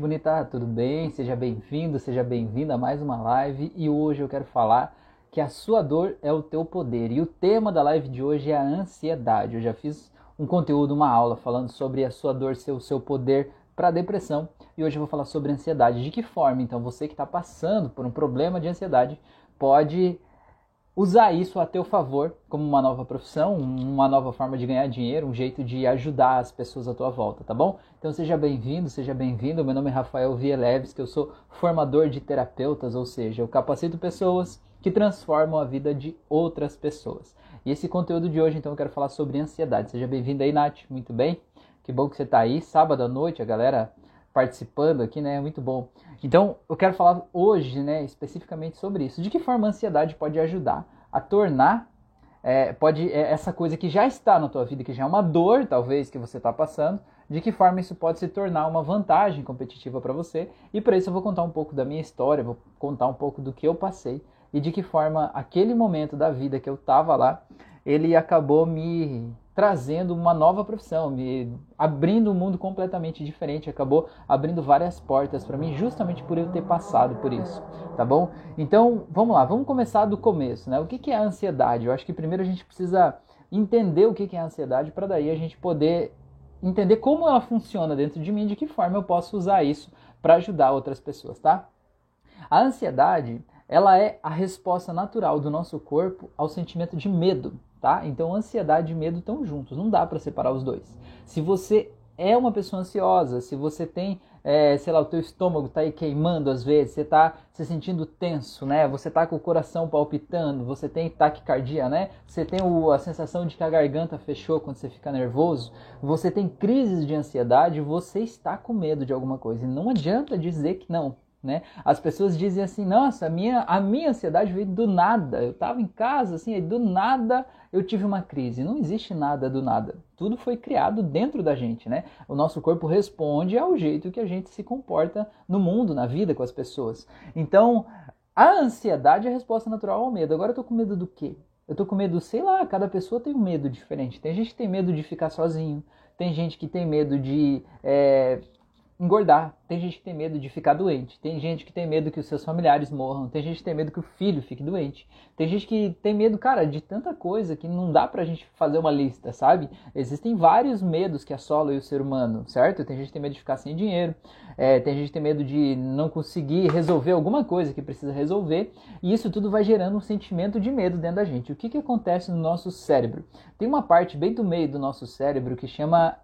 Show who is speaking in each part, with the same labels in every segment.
Speaker 1: bonita, tudo bem? Seja bem-vindo, seja bem-vinda a mais uma live e hoje eu quero falar que a sua dor é o teu poder e o tema da live de hoje é a ansiedade. Eu já fiz um conteúdo, uma aula falando sobre a sua dor ser o seu poder para depressão e hoje eu vou falar sobre ansiedade. De que forma, então, você que está passando por um problema de ansiedade pode usar isso a teu favor como uma nova profissão, uma nova forma de ganhar dinheiro, um jeito de ajudar as pessoas à tua volta, tá bom? Então seja bem-vindo, seja bem-vindo. Meu nome é Rafael Vieleves, que eu sou formador de terapeutas, ou seja, eu capacito pessoas que transformam a vida de outras pessoas. E esse conteúdo de hoje, então, eu quero falar sobre ansiedade. Seja bem-vindo aí, Nath. Muito bem? Que bom que você está aí. Sábado à noite, a galera participando aqui, né? Muito bom. Então, eu quero falar hoje, né, especificamente sobre isso. De que forma a ansiedade pode ajudar a tornar é, pode é, essa coisa que já está na tua vida, que já é uma dor, talvez, que você está passando, de que forma isso pode se tornar uma vantagem competitiva para você. E para isso eu vou contar um pouco da minha história, vou contar um pouco do que eu passei e de que forma aquele momento da vida que eu estava lá, ele acabou me trazendo uma nova profissão, me abrindo um mundo completamente diferente, acabou abrindo várias portas para mim justamente por eu ter passado por isso, tá bom? Então, vamos lá, vamos começar do começo, né? O que é a ansiedade? Eu acho que primeiro a gente precisa entender o que é a ansiedade para daí a gente poder entender como ela funciona dentro de mim, de que forma eu posso usar isso para ajudar outras pessoas, tá? A ansiedade, ela é a resposta natural do nosso corpo ao sentimento de medo, tá? Então, ansiedade e medo estão juntos, não dá para separar os dois. Se você é uma pessoa ansiosa, se você tem, é, sei lá, o teu estômago está aí queimando às vezes, você está se sentindo tenso, né? Você está com o coração palpitando, você tem taquicardia, né? Você tem o, a sensação de que a garganta fechou quando você fica nervoso, você tem crises de ansiedade, você está com medo de alguma coisa. E não adianta dizer que não, né? As pessoas dizem assim, nossa, a minha, a minha ansiedade veio do nada. Eu estava em casa, assim, aí do nada eu tive uma crise. Não existe nada do nada. Tudo foi criado dentro da gente, né? O nosso corpo responde ao jeito que a gente se comporta no mundo, na vida, com as pessoas. Então, a ansiedade é a resposta natural ao medo. Agora eu tô com medo do quê? Eu tô com medo, sei lá, cada pessoa tem um medo diferente. Tem gente que tem medo de ficar sozinho, tem gente que tem medo de é, engordar, tem gente que tem medo de ficar doente, tem gente que tem medo que os seus familiares morram, tem gente que tem medo que o filho fique doente, tem gente que tem medo, cara, de tanta coisa que não dá pra gente fazer uma lista, sabe? Existem vários medos que assolam o ser humano, certo? Tem gente que tem medo de ficar sem dinheiro, é, tem gente que tem medo de não conseguir resolver alguma coisa que precisa resolver, e isso tudo vai gerando um sentimento de medo dentro da gente. O que, que acontece no nosso cérebro? Tem uma parte bem do meio do nosso cérebro que chama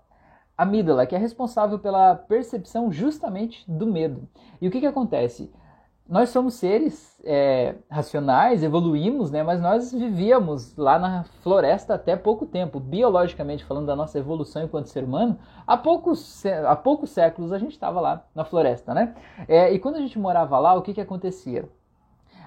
Speaker 1: amígdala, que é responsável pela percepção justamente do medo. E o que, que acontece? Nós somos seres é, racionais, evoluímos, né? mas nós vivíamos lá na floresta até pouco tempo. Biologicamente falando da nossa evolução enquanto ser humano, há poucos, há poucos séculos a gente estava lá na floresta. Né? É, e quando a gente morava lá, o que, que acontecia?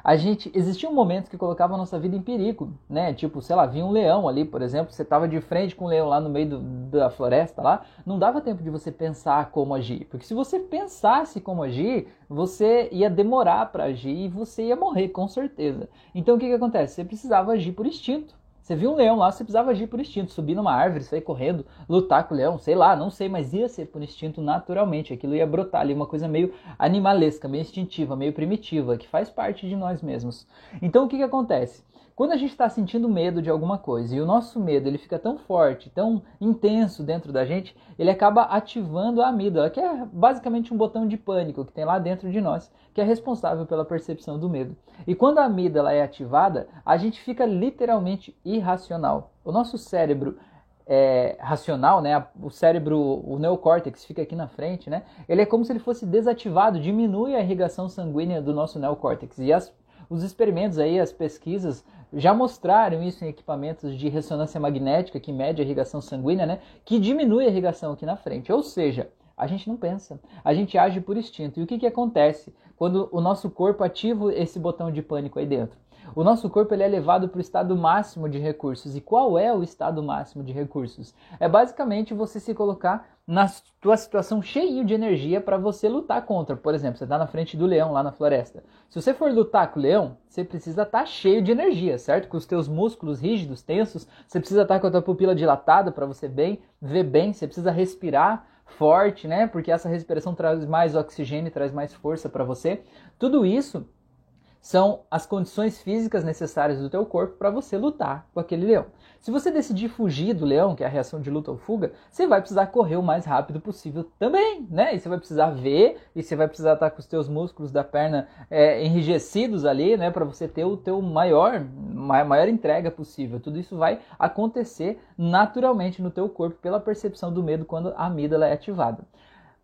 Speaker 1: A gente existiam momentos que colocavam a nossa vida em perigo, né? Tipo, sei lá, vinha um leão ali, por exemplo, você estava de frente com um leão lá no meio do, da floresta lá, não dava tempo de você pensar como agir, porque se você pensasse como agir, você ia demorar para agir e você ia morrer com certeza. Então o que que acontece? Você precisava agir por instinto. Você viu um leão lá, você precisava agir por instinto, subir numa árvore, sair correndo, lutar com o leão, sei lá, não sei, mas ia ser por instinto naturalmente. Aquilo ia brotar ali, uma coisa meio animalesca, meio instintiva, meio primitiva, que faz parte de nós mesmos. Então o que, que acontece? Quando a gente está sentindo medo de alguma coisa e o nosso medo ele fica tão forte, tão intenso dentro da gente, ele acaba ativando a amígdala, que é basicamente um botão de pânico que tem lá dentro de nós, que é responsável pela percepção do medo. E quando a amígdala é ativada, a gente fica literalmente irracional. O nosso cérebro é, racional, né? O cérebro, o neocórtex fica aqui na frente, né? Ele é como se ele fosse desativado, diminui a irrigação sanguínea do nosso neocórtex. E as, os experimentos aí, as pesquisas já mostraram isso em equipamentos de ressonância magnética que mede a irrigação sanguínea, né? Que diminui a irrigação aqui na frente. Ou seja, a gente não pensa, a gente age por instinto. E o que, que acontece quando o nosso corpo ativa esse botão de pânico aí dentro? O nosso corpo ele é levado para o estado máximo de recursos. E qual é o estado máximo de recursos? É basicamente você se colocar na tua situação cheia de energia para você lutar contra. Por exemplo, você está na frente do leão lá na floresta. Se você for lutar com o leão, você precisa estar tá cheio de energia, certo? Com os teus músculos rígidos, tensos, você precisa estar tá com a tua pupila dilatada para você bem ver bem, você precisa respirar forte, né? Porque essa respiração traz mais oxigênio, traz mais força para você. Tudo isso são as condições físicas necessárias do teu corpo para você lutar com aquele leão. Se você decidir fugir do leão, que é a reação de luta ou fuga, você vai precisar correr o mais rápido possível também, né? E você vai precisar ver, e você vai precisar estar com os teus músculos da perna é, enrijecidos ali, né? Para você ter o teu maior, maior entrega possível. Tudo isso vai acontecer naturalmente no teu corpo pela percepção do medo quando a amígdala é ativada.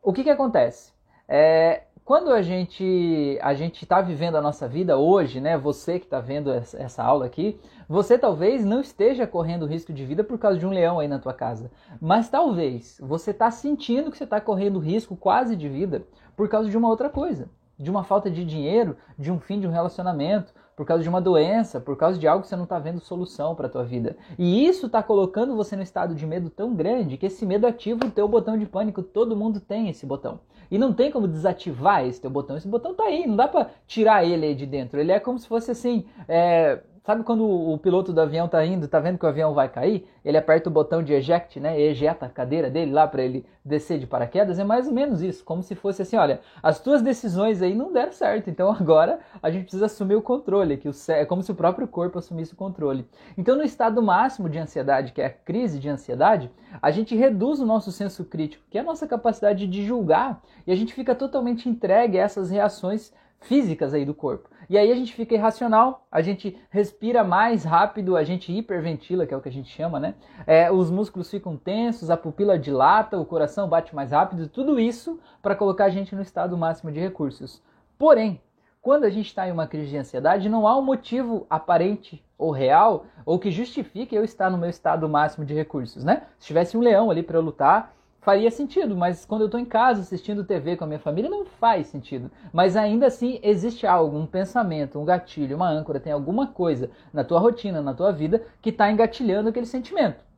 Speaker 1: O que que acontece? É, quando a gente a gente está vivendo a nossa vida hoje, né? Você que está vendo essa, aula aqui, você talvez não esteja correndo risco de vida por causa de um leão aí na tua casa, mas talvez você está sentindo que você está correndo risco quase de vida por causa de uma outra coisa, de uma falta de dinheiro, de um fim de um relacionamento, por causa de uma doença, por causa de algo que você não está vendo solução para a tua vida. E isso está colocando você no estado de medo tão grande que esse medo ativa o teu botão de pânico. Todo mundo tem esse botão. E não tem como desativar esse teu botão. Esse botão tá aí, não dá para tirar ele aí de dentro. Ele é como se fosse assim, é, Sabe quando o piloto do avião tá indo, tá vendo que o avião vai cair? Ele aperta o botão de eject, né? Ejeta a cadeira dele lá para ele descer de paraquedas. É mais ou menos isso, como se fosse assim, olha, as tuas decisões aí não deram certo, então agora a gente precisa assumir o controle, que o é como se o próprio corpo assumisse o controle. Então no estado máximo de ansiedade, que é a crise de ansiedade, a gente reduz o nosso senso crítico, que é a nossa capacidade de julgar, e a gente fica totalmente entregue a essas reações físicas aí do corpo. E aí a gente fica irracional, a gente respira mais rápido, a gente hiperventila, que é o que a gente chama, né? É, os músculos ficam tensos, a pupila dilata, o coração bate mais rápido, tudo isso para colocar a gente no estado máximo de recursos. Porém, quando a gente está em uma crise de ansiedade, não há um motivo aparente ou real ou que justifique eu estar no meu estado máximo de recursos, né? Se tivesse um leão ali para lutar, faria sentido, mas quando eu estou em casa assistindo TV com a minha família não faz sentido. Mas ainda assim existe algo, um pensamento, um gatilho, uma âncora, tem alguma coisa na tua rotina, na tua vida que está engatilhando aquele sentimento.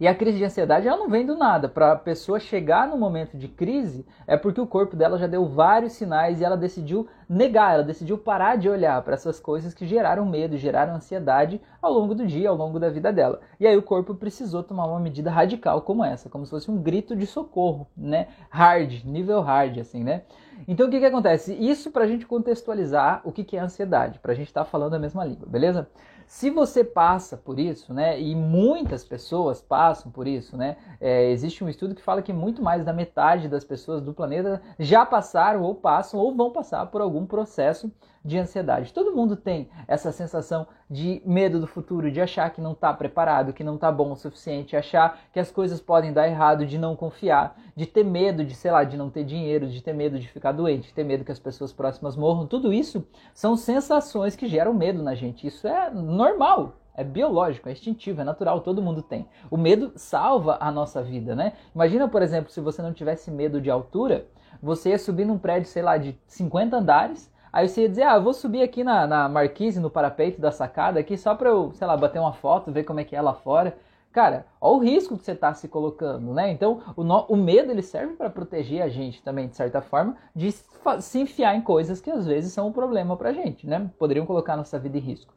Speaker 1: E a crise de ansiedade ela não vem do nada. Para a pessoa chegar no momento de crise, é porque o corpo dela já deu vários sinais e ela decidiu negar, ela decidiu parar de olhar para essas coisas que geraram medo, geraram ansiedade ao longo do dia, ao longo da vida dela. E aí o corpo precisou tomar uma medida radical como essa, como se fosse um grito de socorro, né? Hard, nível hard, assim, né? Então o que, que acontece? Isso para a gente contextualizar o que, que é ansiedade, para a gente estar tá falando a mesma língua, beleza? Se você passa por isso, né, e muitas pessoas passam por isso, né, é, existe um estudo que fala que muito mais da metade das pessoas do planeta já passaram ou passam ou vão passar por algum processo de ansiedade. Todo mundo tem essa sensação de medo do futuro, de achar que não está preparado, que não está bom o suficiente, achar que as coisas podem dar errado, de não confiar, de ter medo de, sei lá, de não ter dinheiro, de ter medo de ficar doente, de ter medo que as pessoas próximas morram. Tudo isso são sensações que geram medo na gente. Isso é normal, é biológico, é instintivo, é natural, todo mundo tem. O medo salva a nossa vida, né? Imagina, por exemplo, se você não tivesse medo de altura, você ia subir num prédio, sei lá, de 50 andares, Aí você ia dizer, ah, vou subir aqui na, na marquise, no parapeito da sacada aqui, só pra eu, sei lá, bater uma foto, ver como é que é lá fora. Cara, olha o risco que você está se colocando, né? Então, o, no, o medo ele serve para proteger a gente também, de certa forma, de se enfiar em coisas que às vezes são um problema pra gente, né? Poderiam colocar nossa vida em risco.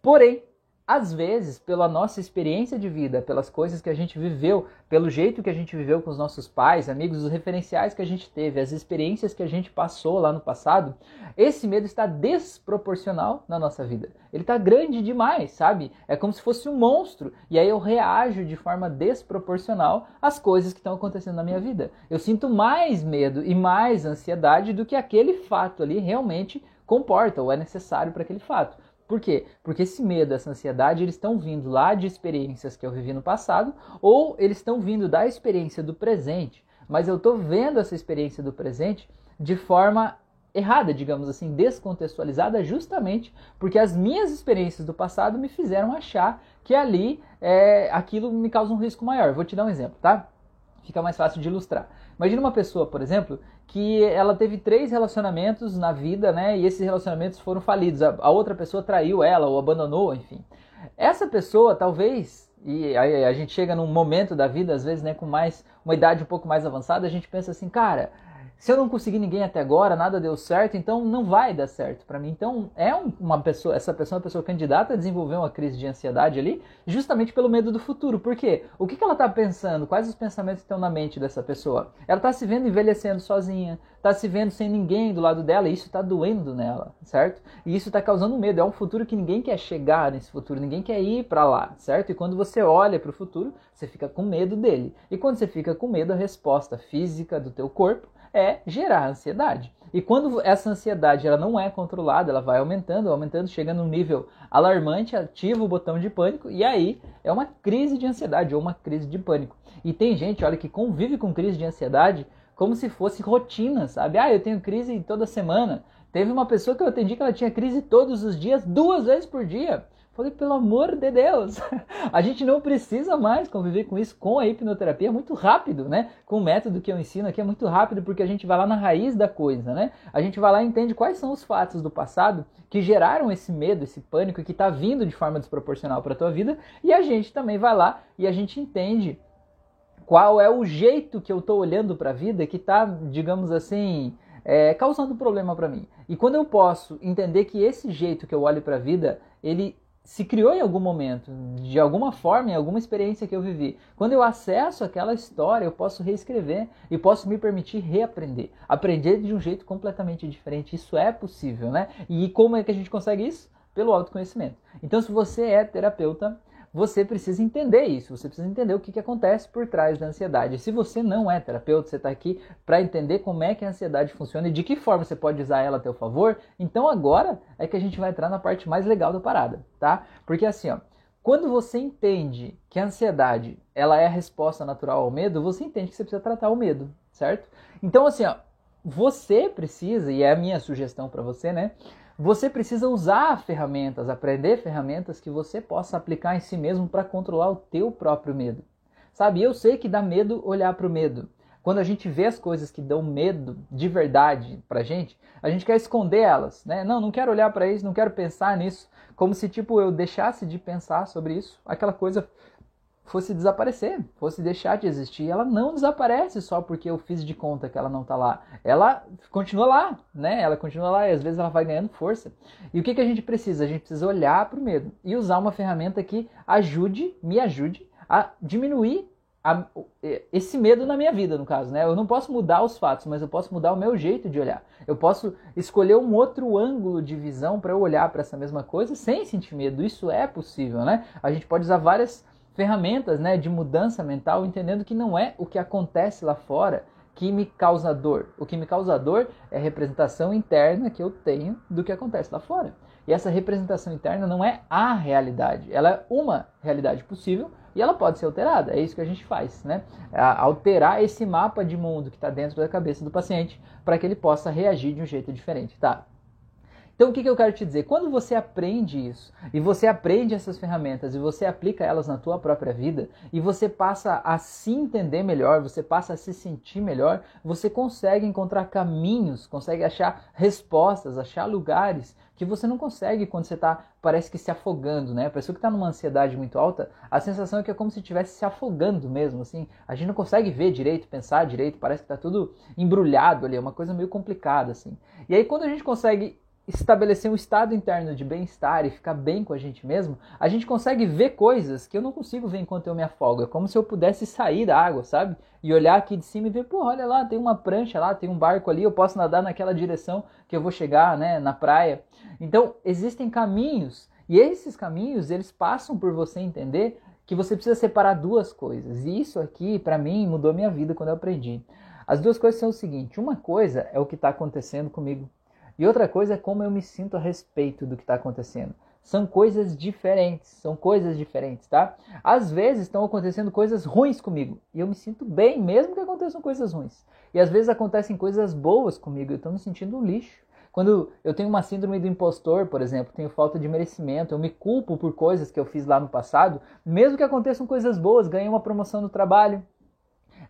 Speaker 1: Porém, às vezes, pela nossa experiência de vida, pelas coisas que a gente viveu, pelo jeito que a gente viveu com os nossos pais, amigos, os referenciais que a gente teve, as experiências que a gente passou lá no passado, esse medo está desproporcional na nossa vida. Ele está grande demais, sabe? É como se fosse um monstro. E aí eu reajo de forma desproporcional às coisas que estão acontecendo na minha vida. Eu sinto mais medo e mais ansiedade do que aquele fato ali realmente comporta ou é necessário para aquele fato. Por quê? Porque esse medo, essa ansiedade, eles estão vindo lá de experiências que eu vivi no passado ou eles estão vindo da experiência do presente, mas eu estou vendo essa experiência do presente de forma errada, digamos assim, descontextualizada, justamente porque as minhas experiências do passado me fizeram achar que ali é, aquilo me causa um risco maior. Vou te dar um exemplo, tá? Fica mais fácil de ilustrar. Imagina uma pessoa, por exemplo, que ela teve três relacionamentos na vida, né? E esses relacionamentos foram falidos. A, a outra pessoa traiu ela ou abandonou, enfim. Essa pessoa, talvez, e aí a gente chega num momento da vida, às vezes, né, com mais uma idade um pouco mais avançada, a gente pensa assim, cara, se eu não consegui ninguém até agora, nada deu certo, então não vai dar certo para mim. Então é uma pessoa, essa pessoa é uma pessoa candidata a desenvolver uma crise de ansiedade ali, justamente pelo medo do futuro. Por quê? O que, que ela está pensando? Quais os pensamentos que estão na mente dessa pessoa? Ela está se vendo envelhecendo sozinha, está se vendo sem ninguém do lado dela, e isso está doendo nela, certo? E isso está causando medo. É um futuro que ninguém quer chegar nesse futuro, ninguém quer ir para lá, certo? E quando você olha para o futuro, você fica com medo dele. E quando você fica com medo, a resposta física do teu corpo é gerar ansiedade. E quando essa ansiedade ela não é controlada, ela vai aumentando, aumentando, chega num nível alarmante, ativa o botão de pânico e aí é uma crise de ansiedade ou uma crise de pânico. E tem gente, olha, que convive com crise de ansiedade como se fosse rotina, sabe? Ah, eu tenho crise toda semana. Teve uma pessoa que eu atendi que ela tinha crise todos os dias, duas vezes por dia. Falei, pelo amor de Deus, a gente não precisa mais conviver com isso com a hipnoterapia, é muito rápido, né? Com o método que eu ensino aqui é muito rápido porque a gente vai lá na raiz da coisa, né? A gente vai lá e entende quais são os fatos do passado que geraram esse medo, esse pânico que está vindo de forma desproporcional para a tua vida e a gente também vai lá e a gente entende qual é o jeito que eu estou olhando para a vida que está, digamos assim, é, causando problema para mim. E quando eu posso entender que esse jeito que eu olho para a vida, ele se criou em algum momento, de alguma forma, em alguma experiência que eu vivi. Quando eu acesso aquela história, eu posso reescrever e posso me permitir reaprender. Aprender de um jeito completamente diferente. Isso é possível, né? E como é que a gente consegue isso? Pelo autoconhecimento. Então, se você é terapeuta, você precisa entender isso, você precisa entender o que, que acontece por trás da ansiedade. Se você não é terapeuta, você está aqui para entender como é que a ansiedade funciona e de que forma você pode usar ela a teu favor, então agora é que a gente vai entrar na parte mais legal da parada, tá? Porque assim, ó, quando você entende que a ansiedade ela é a resposta natural ao medo, você entende que você precisa tratar o medo, certo? Então assim, ó, você precisa, e é a minha sugestão para você, né? Você precisa usar ferramentas, aprender ferramentas que você possa aplicar em si mesmo para controlar o teu próprio medo. Sabe, eu sei que dá medo olhar para o medo. Quando a gente vê as coisas que dão medo de verdade pra gente, a gente quer esconder elas, né? Não, não quero olhar para isso, não quero pensar nisso, como se tipo eu deixasse de pensar sobre isso, aquela coisa fosse desaparecer, fosse deixar de existir. Ela não desaparece só porque eu fiz de conta que ela não está lá. Ela continua lá, né? Ela continua lá e às vezes ela vai ganhando força. E o que, que a gente precisa? A gente precisa olhar para o medo e usar uma ferramenta que ajude, me ajude a diminuir a, esse medo na minha vida, no caso, né? Eu não posso mudar os fatos, mas eu posso mudar o meu jeito de olhar. Eu posso escolher um outro ângulo de visão para eu olhar para essa mesma coisa sem sentir medo. Isso é possível, né? A gente pode usar várias ferramentas né, de mudança mental, entendendo que não é o que acontece lá fora que me causa dor. O que me causa dor é a representação interna que eu tenho do que acontece lá fora. E essa representação interna não é a realidade, ela é uma realidade possível e ela pode ser alterada. É isso que a gente faz, né? Alterar esse mapa de mundo que está dentro da cabeça do paciente para que ele possa reagir de um jeito diferente, tá? Então, o que, que eu quero te dizer? Quando você aprende isso, e você aprende essas ferramentas, e você aplica elas na tua própria vida, e você passa a se entender melhor, você passa a se sentir melhor, você consegue encontrar caminhos, consegue achar respostas, achar lugares que você não consegue quando você está, parece que se afogando, né? A pessoa que está numa ansiedade muito alta, a sensação é que é como se estivesse se afogando mesmo, assim. A gente não consegue ver direito, pensar direito, parece que está tudo embrulhado ali, é uma coisa meio complicada, assim. E aí, quando a gente consegue estabelecer um estado interno de bem-estar e ficar bem com a gente mesmo, a gente consegue ver coisas que eu não consigo ver enquanto eu me afogo. É como se eu pudesse sair da água, sabe? E olhar aqui de cima e ver, pô, olha lá, tem uma prancha lá, tem um barco ali, eu posso nadar naquela direção que eu vou chegar, né, na praia. Então, existem caminhos, e esses caminhos, eles passam por você entender que você precisa separar duas coisas. E isso aqui, para mim, mudou minha vida quando eu aprendi. As duas coisas são o seguinte: uma coisa é o que está acontecendo comigo e outra coisa é como eu me sinto a respeito do que está acontecendo. São coisas diferentes, são coisas diferentes, tá? Às vezes estão acontecendo coisas ruins comigo e eu me sinto bem, mesmo que aconteçam coisas ruins. E às vezes acontecem coisas boas comigo e eu estou me sentindo um lixo. Quando eu tenho uma síndrome do impostor, por exemplo, tenho falta de merecimento, eu me culpo por coisas que eu fiz lá no passado, mesmo que aconteçam coisas boas, ganhei uma promoção no trabalho,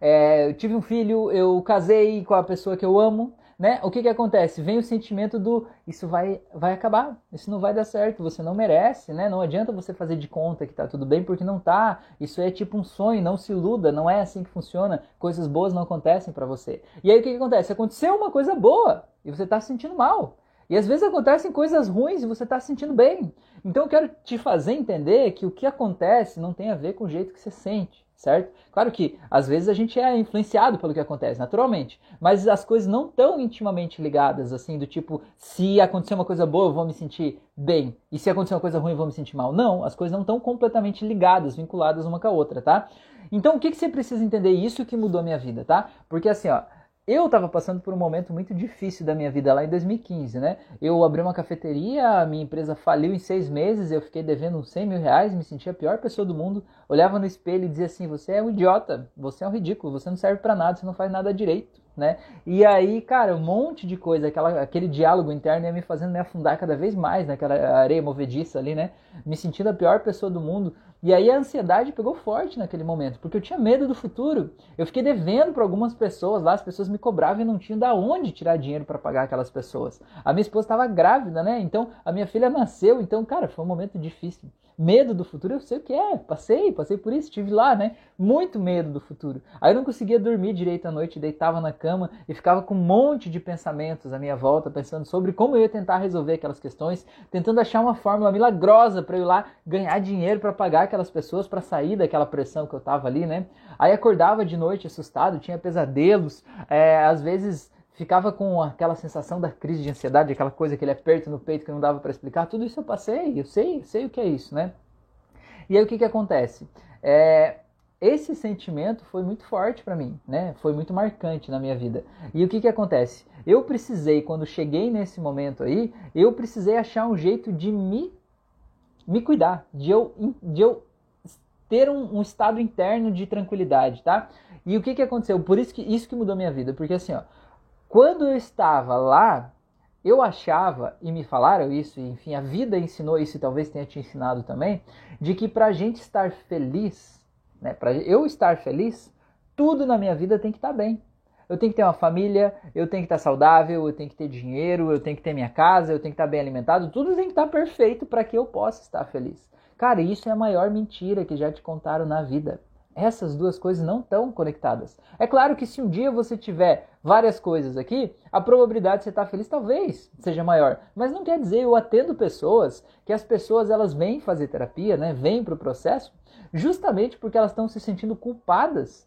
Speaker 1: é, eu tive um filho, eu casei com a pessoa que eu amo, né? O que que acontece? Vem o sentimento do isso vai vai acabar, isso não vai dar certo, você não merece, né? Não adianta você fazer de conta que tá tudo bem porque não tá. Isso é tipo um sonho, não se iluda, não é assim que funciona. Coisas boas não acontecem para você. E aí o que que acontece? Aconteceu uma coisa boa e você tá se sentindo mal. E às vezes acontecem coisas ruins e você está se sentindo bem. Então eu quero te fazer entender que o que acontece não tem a ver com o jeito que você sente, certo? Claro que às vezes a gente é influenciado pelo que acontece, naturalmente, mas as coisas não estão intimamente ligadas, assim, do tipo, se acontecer uma coisa boa eu vou me sentir bem, e se acontecer uma coisa ruim eu vou me sentir mal. Não, as coisas não estão completamente ligadas, vinculadas uma com a outra, tá? Então o que, que você precisa entender? Isso que mudou a minha vida, tá? Porque assim, ó, eu estava passando por um momento muito difícil da minha vida lá em 2015, né? Eu abri uma cafeteria, a minha empresa faliu em seis meses, eu fiquei devendo uns 100 mil reais, me sentia a pior pessoa do mundo, olhava no espelho e dizia assim: Você é um idiota, você é um ridículo, você não serve para nada, você não faz nada direito, né? E aí, cara, um monte de coisa, aquela, aquele diálogo interno ia me fazendo me afundar cada vez mais naquela areia movediça ali, né? Me sentindo a pior pessoa do mundo. E aí a ansiedade pegou forte naquele momento, porque eu tinha medo do futuro. Eu fiquei devendo para algumas pessoas lá, as pessoas me cobravam e não tinham da onde tirar dinheiro para pagar aquelas pessoas. A minha esposa estava grávida, né? Então a minha filha nasceu, então, cara, foi um momento difícil. Medo do futuro, eu sei o que é, passei, passei por isso, estive lá, né? Muito medo do futuro. Aí eu não conseguia dormir direito à noite, deitava na cama e ficava com um monte de pensamentos à minha volta, pensando sobre como eu ia tentar resolver aquelas questões, tentando achar uma fórmula milagrosa para eu ir lá ganhar dinheiro para pagar aquelas pessoas, para sair daquela pressão que eu tava ali, né? Aí acordava de noite assustado, tinha pesadelos, é, às vezes ficava com aquela sensação da crise de ansiedade, aquela coisa, aquele aperto no peito que não dava para explicar. Tudo isso eu passei, eu sei, sei o que é isso, né? E aí o que, que acontece? É, esse sentimento foi muito forte para mim, né? Foi muito marcante na minha vida. E o que, que acontece? Eu precisei, quando cheguei nesse momento aí, eu precisei achar um jeito de me, me cuidar, de eu, de eu ter um, um estado interno de tranquilidade, tá? E o que, que aconteceu? Por isso que isso que mudou minha vida, porque assim, ó, quando eu estava lá, eu achava, e me falaram isso, e, enfim, a vida ensinou isso e talvez tenha te ensinado também, de que para a gente estar feliz, né, para eu estar feliz, tudo na minha vida tem que estar tá bem. Eu tenho que ter uma família, eu tenho que estar tá saudável, eu tenho que ter dinheiro, eu tenho que ter minha casa, eu tenho que estar tá bem alimentado, tudo tem que estar perfeito para que eu possa estar feliz. Cara, isso é a maior mentira que já te contaram na vida. Essas duas coisas não estão conectadas. É claro que se um dia você tiver várias coisas aqui, a probabilidade de você estar feliz talvez seja maior. Mas não quer dizer, eu atendo pessoas que as pessoas elas vêm fazer terapia, né? Vêm para o processo, justamente porque elas estão se sentindo culpadas.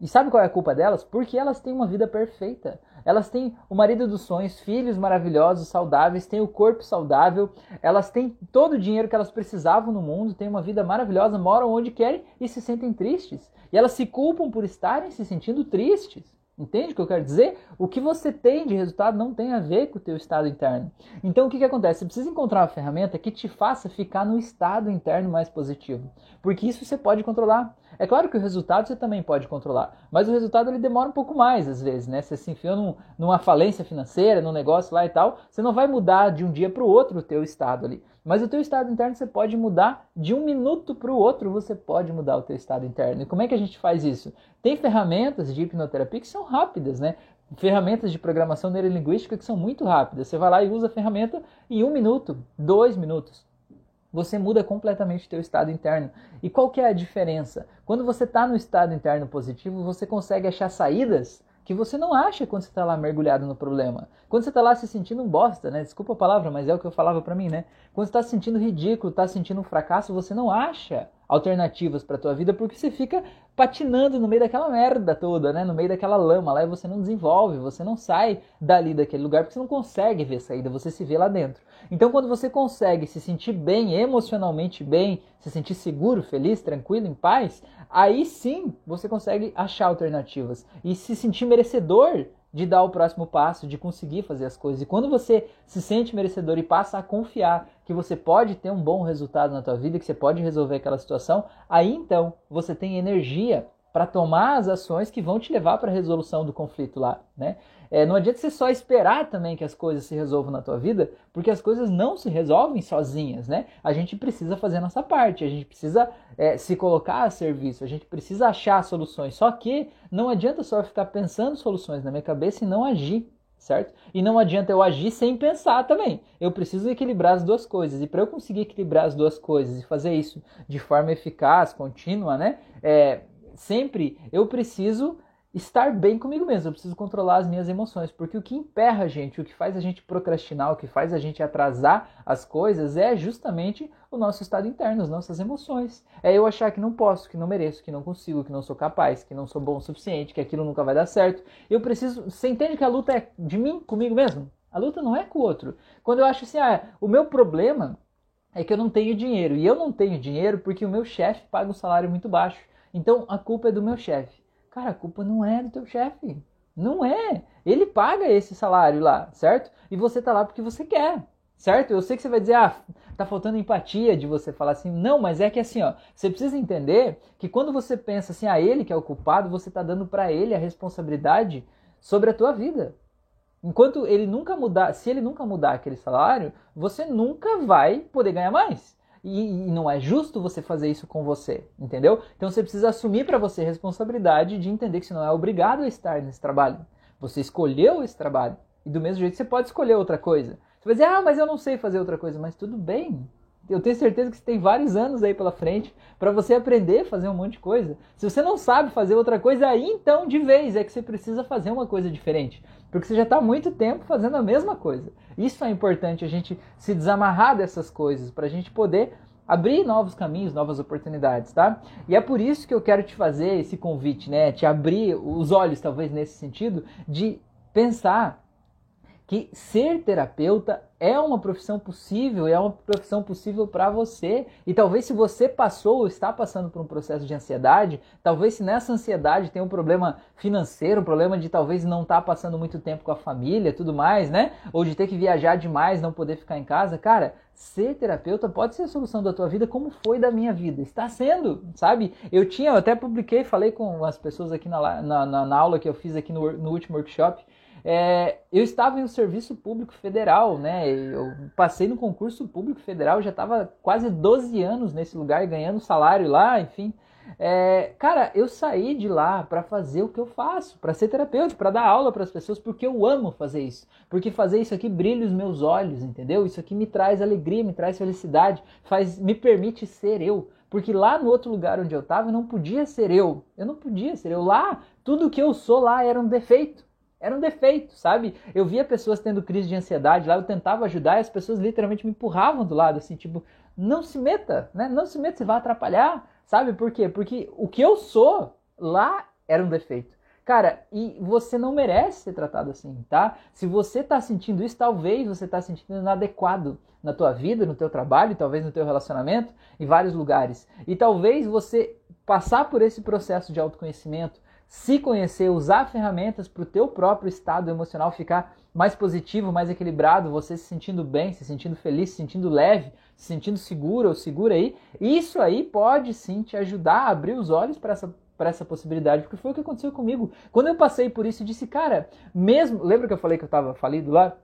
Speaker 1: E sabe qual é a culpa delas? Porque elas têm uma vida perfeita. Elas têm o marido dos sonhos, filhos maravilhosos, saudáveis, têm o corpo saudável, elas têm todo o dinheiro que elas precisavam no mundo, têm uma vida maravilhosa, moram onde querem e se sentem tristes. E elas se culpam por estarem se sentindo tristes. Entende o que eu quero dizer? O que você tem de resultado não tem a ver com o teu estado interno. Então o que, que acontece? Você precisa encontrar uma ferramenta que te faça ficar no estado interno mais positivo. Porque isso você pode controlar. É claro que o resultado você também pode controlar, mas o resultado ele demora um pouco mais às vezes, né? Você se enfiou num, numa falência financeira, num negócio lá e tal, você não vai mudar de um dia para o outro o teu estado ali. Mas o teu estado interno você pode mudar de um minuto para o outro, você pode mudar o teu estado interno. E como é que a gente faz isso? Tem ferramentas de hipnoterapia que são rápidas, né? Ferramentas de programação neurolinguística que são muito rápidas. Você vai lá e usa a ferramenta em um minuto, dois minutos você muda completamente o teu estado interno. E qual que é a diferença? Quando você está no estado interno positivo, você consegue achar saídas que você não acha quando você está lá mergulhado no problema. Quando você está lá se sentindo um bosta, né? Desculpa a palavra, mas é o que eu falava para mim, né? Quando você está se sentindo ridículo, está sentindo um fracasso, você não acha alternativas para tua vida porque você fica patinando no meio daquela merda toda, né? No meio daquela lama lá e você não desenvolve, você não sai dali daquele lugar porque você não consegue ver saída, você se vê lá dentro. Então, quando você consegue se sentir bem, emocionalmente bem, se sentir seguro, feliz, tranquilo, em paz, aí sim você consegue achar alternativas e se sentir merecedor de dar o próximo passo, de conseguir fazer as coisas. E quando você se sente merecedor e passa a confiar que você pode ter um bom resultado na tua vida, que você pode resolver aquela situação, aí então você tem energia para tomar as ações que vão te levar para a resolução do conflito lá, né? É, não adianta você só esperar também que as coisas se resolvam na tua vida, porque as coisas não se resolvem sozinhas, né? A gente precisa fazer a nossa parte, a gente precisa é, se colocar a serviço, a gente precisa achar soluções. Só que não adianta só ficar pensando soluções na minha cabeça e não agir certo? E não adianta eu agir sem pensar também. Eu preciso equilibrar as duas coisas. E para eu conseguir equilibrar as duas coisas e fazer isso de forma eficaz, contínua, né? É, sempre eu preciso estar bem comigo mesmo, eu preciso controlar as minhas emoções, porque o que emperra a gente, o que faz a gente procrastinar, o que faz a gente atrasar as coisas é justamente o nosso estado interno, as nossas emoções. É eu achar que não posso, que não mereço, que não consigo, que não sou capaz, que não sou bom o suficiente, que aquilo nunca vai dar certo. Eu preciso, você entende que a luta é de mim, comigo mesmo? A luta não é com o outro. Quando eu acho assim, ah, o meu problema é que eu não tenho dinheiro, e eu não tenho dinheiro porque o meu chefe paga um salário muito baixo. Então a culpa é do meu chefe. Cara, a culpa não é do teu chefe. Não é. Ele paga esse salário lá, certo? E você tá lá porque você quer, certo? Eu sei que você vai dizer, ah, tá faltando empatia de você falar assim. Não, mas é que assim, ó, você precisa entender que quando você pensa assim, a ah, ele que é o culpado, você tá dando para ele a responsabilidade sobre a tua vida. Enquanto ele nunca mudar, se ele nunca mudar aquele salário, você nunca vai poder ganhar mais. E, e, não é justo você fazer isso com você, entendeu? Então você precisa assumir para você a responsabilidade de entender que você não é obrigado a estar nesse trabalho. Você escolheu esse trabalho. E do mesmo jeito você pode escolher outra coisa. Você vai dizer, ah, mas eu não sei fazer outra coisa. Mas tudo bem. Eu tenho certeza que você tem vários anos aí pela frente para você aprender a fazer um monte de coisa. Se você não sabe fazer outra coisa, aí então de vez é que você precisa fazer uma coisa diferente. Porque você já está muito tempo fazendo a mesma coisa. Isso é importante a gente se desamarrar dessas coisas para a gente poder abrir novos caminhos, novas oportunidades, tá? E é por isso que eu quero te fazer esse convite, né? Te abrir os olhos, talvez nesse sentido, de pensar que ser terapeuta é uma profissão possível, é uma profissão possível para você. E talvez se você passou ou está passando por um processo de ansiedade, talvez se nessa ansiedade tem um problema financeiro, um problema de talvez não estar tá passando muito tempo com a família, tudo mais, né? Ou de ter que viajar demais, não poder ficar em casa, cara, ser terapeuta pode ser a solução da tua vida, como foi da minha vida. Está sendo, sabe? Eu tinha, eu até publiquei, falei com as pessoas aqui na, na, na aula que eu fiz aqui no, no último workshop é, eu estava em um serviço público federal, né? Eu passei no concurso público federal, já estava quase 12 anos nesse lugar, ganhando salário lá, enfim. É, cara, eu saí de lá para fazer o que eu faço, para ser terapeuta, para dar aula para as pessoas, porque eu amo fazer isso. Porque fazer isso aqui brilha os meus olhos, entendeu? Isso aqui me traz alegria, me traz felicidade, faz, me permite ser eu. Porque lá no outro lugar onde eu estava, eu não podia ser eu. Eu não podia ser eu. Lá, tudo que eu sou lá era um defeito. Era um defeito, sabe? Eu via pessoas tendo crise de ansiedade lá, eu tentava ajudar e as pessoas literalmente me empurravam do lado, assim, tipo, não se meta, né? Não se meta, você vai atrapalhar, sabe? Por quê? Porque o que eu sou lá era um defeito. Cara, e você não merece ser tratado assim, tá? Se você tá sentindo isso, talvez você tá sentindo inadequado na tua vida, no teu trabalho, talvez no teu relacionamento, em vários lugares. E talvez você passar por esse processo de autoconhecimento, se conhecer, usar ferramentas para o teu próprio estado emocional ficar mais positivo, mais equilibrado, você se sentindo bem, se sentindo feliz, se sentindo leve, se sentindo seguro ou segura aí, isso aí pode sim te ajudar a abrir os olhos para essa para essa possibilidade, porque foi o que aconteceu comigo. Quando eu passei por isso, eu disse, cara, mesmo, lembra que eu falei que eu estava falido lá?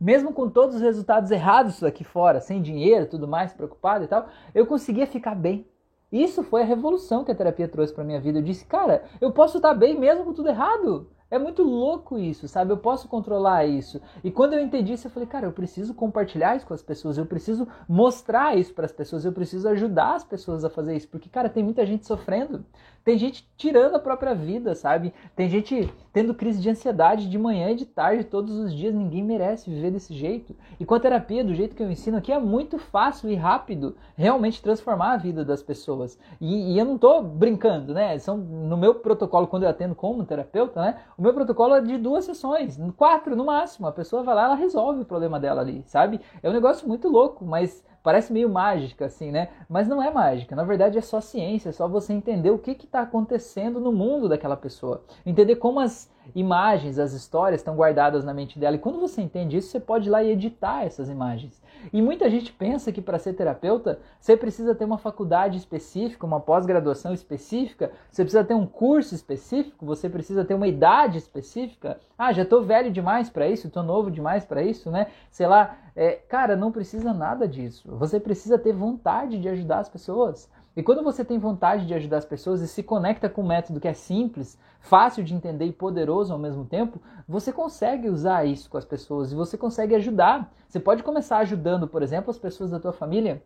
Speaker 1: Mesmo com todos os resultados errados aqui fora, sem dinheiro, tudo mais, preocupado e tal, eu conseguia ficar bem. Isso foi a revolução que a terapia trouxe para minha vida. Eu disse, cara, eu posso estar bem mesmo com tudo errado. É muito louco isso, sabe? Eu posso controlar isso. E quando eu entendi isso, eu falei, cara, eu preciso compartilhar isso com as pessoas, eu preciso mostrar isso para as pessoas, eu preciso ajudar as pessoas a fazer isso, porque, cara, tem muita gente sofrendo. Tem gente tirando a própria vida, sabe? Tem gente tendo crise de ansiedade de manhã e de tarde todos os dias. Ninguém merece viver desse jeito. E com a terapia, do jeito que eu ensino aqui, é muito fácil e rápido realmente transformar a vida das pessoas. E, e eu não tô brincando, né? São, no meu protocolo, quando eu atendo como terapeuta, né? O meu protocolo é de duas sessões, quatro no máximo. A pessoa vai lá, ela resolve o problema dela ali, sabe? É um negócio muito louco, mas Parece meio mágica, assim, né? Mas não é mágica. Na verdade, é só ciência, é só você entender o que está acontecendo no mundo daquela pessoa. Entender como as imagens, as histórias estão guardadas na mente dela. E quando você entende isso, você pode ir lá e editar essas imagens. E muita gente pensa que para ser terapeuta, você precisa ter uma faculdade específica, uma pós-graduação específica, você precisa ter um curso específico, você precisa ter uma idade específica. Ah, já estou velho demais para isso, estou novo demais para isso, né? Sei lá, é, cara, não precisa nada disso. Você precisa ter vontade de ajudar as pessoas. E quando você tem vontade de ajudar as pessoas e se conecta com um método que é simples, fácil de entender e poderoso ao mesmo tempo, você consegue usar isso com as pessoas e você consegue ajudar. Você pode começar ajudando, por exemplo, as pessoas da tua família.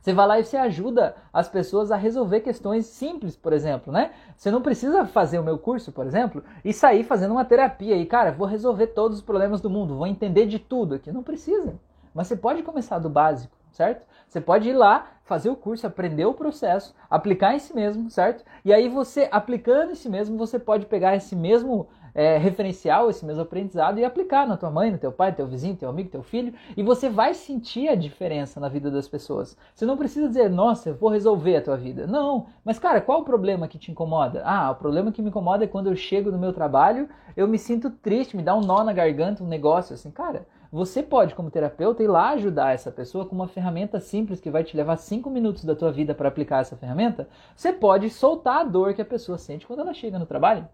Speaker 1: Você vai lá e você ajuda as pessoas a resolver questões simples, por exemplo, né? Você não precisa fazer o meu curso, por exemplo, e sair fazendo uma terapia e, cara, vou resolver todos os problemas do mundo, vou entender de tudo aqui. Não precisa. Mas você pode começar do básico, certo? Você pode ir lá, fazer o curso, aprender o processo, aplicar em si mesmo, certo? E aí você, aplicando em si mesmo, você pode pegar esse mesmo é, referencial, esse mesmo aprendizado e aplicar na tua mãe, no teu pai, no teu vizinho, teu amigo, teu filho, e você vai sentir a diferença na vida das pessoas. Você não precisa dizer, nossa, eu vou resolver a tua vida. Não, mas cara, qual o problema que te incomoda? Ah, o problema que me incomoda é quando eu chego no meu trabalho, eu me sinto triste, me dá um nó na garganta, um negócio assim, cara você pode, como terapeuta, ir lá ajudar essa pessoa com uma ferramenta simples que vai te levar 5 minutos da tua vida para aplicar essa ferramenta. Você pode soltar a dor que a pessoa sente quando ela chega no trabalho.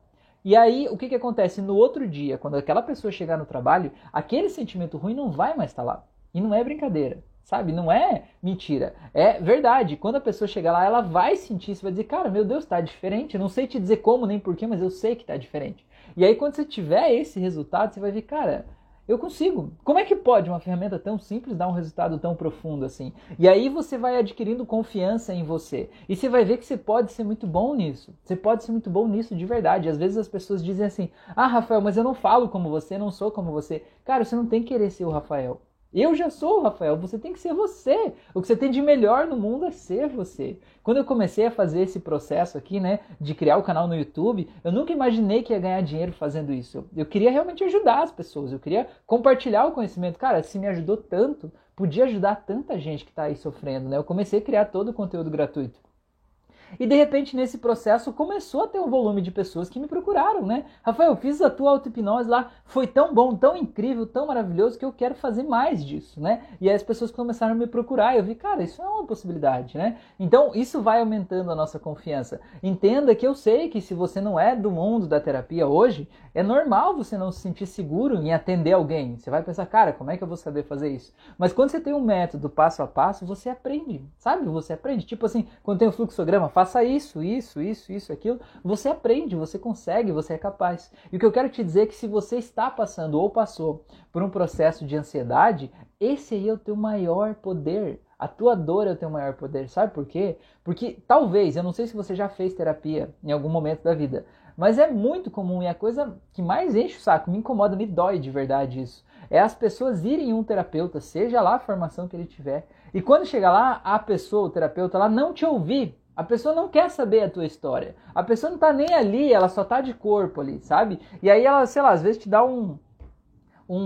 Speaker 1: E aí, o que, que acontece? No outro dia, quando aquela pessoa chegar no trabalho, aquele sentimento ruim não vai mais estar lá. E não é brincadeira, sabe? Não é mentira. É verdade. Quando a pessoa chegar lá, ela vai sentir isso, vai dizer, cara, meu Deus, tá diferente. Eu não sei te dizer como nem porquê, mas eu sei que tá diferente. E aí, quando você tiver esse resultado, você vai ver, cara, eu consigo. Como é que pode uma ferramenta tão simples dar um resultado tão profundo assim? E aí você vai adquirindo confiança em você. E você vai ver que você pode ser muito bom nisso. Você pode ser muito bom nisso de verdade. Às vezes as pessoas dizem assim: Ah, Rafael, mas eu não falo como você, não sou como você. Cara, você não tem que querer ser o Rafael. Eu já sou o Rafael, você tem que ser você. O que você tem de melhor no mundo é ser você. Quando eu comecei a fazer esse processo aqui, né, de criar o canal no YouTube, eu nunca imaginei que ia ganhar dinheiro fazendo isso. Eu queria realmente ajudar as pessoas, eu queria compartilhar o conhecimento. Cara, se me ajudou tanto, podia ajudar tanta gente que está aí sofrendo, né? Eu comecei a criar todo o conteúdo gratuito. E de repente, nesse processo, começou a ter um volume de pessoas que me procuraram, né? Rafael, eu fiz a tua auto-hipnose lá, foi tão bom, tão incrível, tão maravilhoso que eu quero fazer mais disso, né? E aí as pessoas começaram a me procurar e eu vi, cara, isso é uma possibilidade, né? Então, isso vai aumentando a nossa confiança. Entenda que eu sei que se você não é do mundo da terapia hoje, é normal você não se sentir seguro em atender alguém. Você vai pensar, cara, como é que eu vou saber fazer isso? Mas quando você tem um método passo a passo, você aprende, sabe? Você aprende. Tipo assim, quando tem um fluxograma, faça isso, isso, isso, isso, aquilo. Você aprende, você consegue, você é capaz. E o que eu quero te dizer é que se você está passando ou passou por um processo de ansiedade, esse aí é o teu maior poder. A tua dor é o teu maior poder. Sabe por quê? Porque talvez, eu não sei se você já fez terapia em algum momento da vida, mas é muito comum e a coisa que mais enche o saco, me incomoda, me dói de verdade isso. É as pessoas irem em um terapeuta, seja lá a formação que ele tiver, e quando chega lá, a pessoa, o terapeuta, ela não te ouvir a pessoa não quer saber a tua história. A pessoa não tá nem ali, ela só tá de corpo ali, sabe? E aí ela, sei lá, às vezes te dá um, um,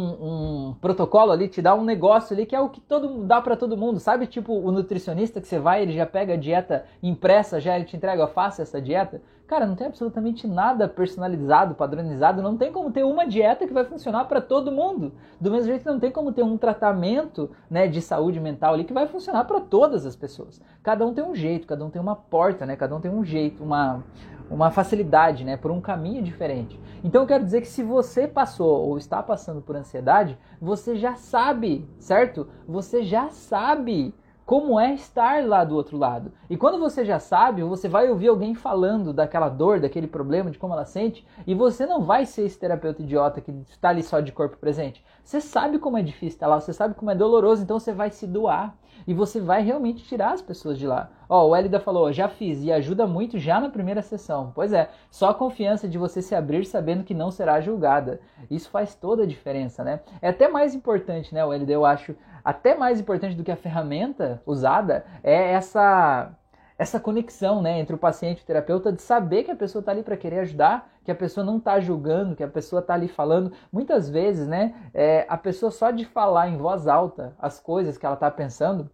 Speaker 1: um, protocolo ali, te dá um negócio ali que é o que todo dá para todo mundo, sabe? Tipo o nutricionista que você vai, ele já pega a dieta impressa, já ele te entrega, faça essa dieta. Cara, não tem absolutamente nada personalizado, padronizado, não tem como ter uma dieta que vai funcionar para todo mundo. Do mesmo jeito não tem como ter um tratamento, né, de saúde mental ali que vai funcionar para todas as pessoas. Cada um tem um jeito, cada um tem uma porta, né? Cada um tem um jeito, uma uma facilidade, né, por um caminho diferente. Então eu quero dizer que se você passou ou está passando por ansiedade, você já sabe, certo? Você já sabe como é estar lá do outro lado. E quando você já sabe, você vai ouvir alguém falando daquela dor, daquele problema, de como ela sente, e você não vai ser esse terapeuta idiota que está ali só de corpo presente. Você sabe como é difícil estar lá, você sabe como é doloroso, então você vai se doar e você vai realmente tirar as pessoas de lá. Ó, o Elida falou, já fiz e ajuda muito já na primeira sessão. Pois é, só a confiança de você se abrir sabendo que não será julgada. Isso faz toda a diferença, né? É até mais importante, né, o Elida, eu acho, até mais importante do que a ferramenta usada é essa essa conexão né, entre o paciente e o terapeuta de saber que a pessoa está ali para querer ajudar, que a pessoa não está julgando, que a pessoa está ali falando. Muitas vezes, né, é, a pessoa só de falar em voz alta as coisas que ela está pensando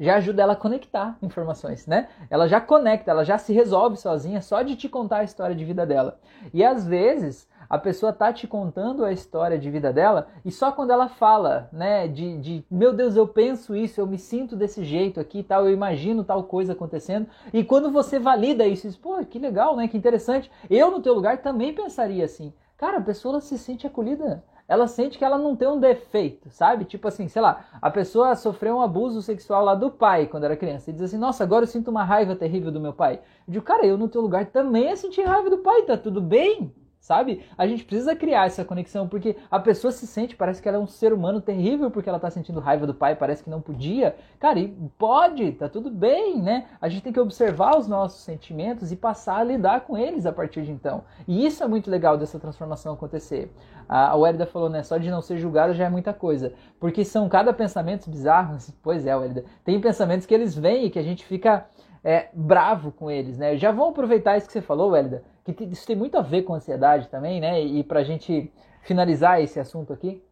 Speaker 1: já ajuda ela a conectar informações, né? Ela já conecta, ela já se resolve sozinha só de te contar a história de vida dela. E às vezes a pessoa tá te contando a história de vida dela e só quando ela fala, né, de, de meu Deus, eu penso isso, eu me sinto desse jeito aqui tal, eu imagino tal coisa acontecendo, e quando você valida isso, diz, pô, que legal, né, que interessante, eu no teu lugar também pensaria assim. Cara, a pessoa se sente acolhida, ela sente que ela não tem um defeito, sabe? Tipo assim, sei lá, a pessoa sofreu um abuso sexual lá do pai quando era criança e diz assim: Nossa, agora eu sinto uma raiva terrível do meu pai. Eu digo, cara, eu no teu lugar também ia sentir raiva do pai, tá tudo bem? sabe? A gente precisa criar essa conexão porque a pessoa se sente, parece que ela é um ser humano terrível porque ela tá sentindo raiva do pai, parece que não podia. Cara, e pode, tá tudo bem, né? A gente tem que observar os nossos sentimentos e passar a lidar com eles a partir de então. E isso é muito legal dessa transformação acontecer. A Wérida falou, né? Só de não ser julgado já é muita coisa. Porque são cada pensamento bizarro. Pois é, Wérida. Tem pensamentos que eles vêm e que a gente fica é, bravo com eles, né? Já vão aproveitar isso que você falou, Wélida, que isso tem muito a ver com ansiedade também, né? E para a gente finalizar esse assunto aqui,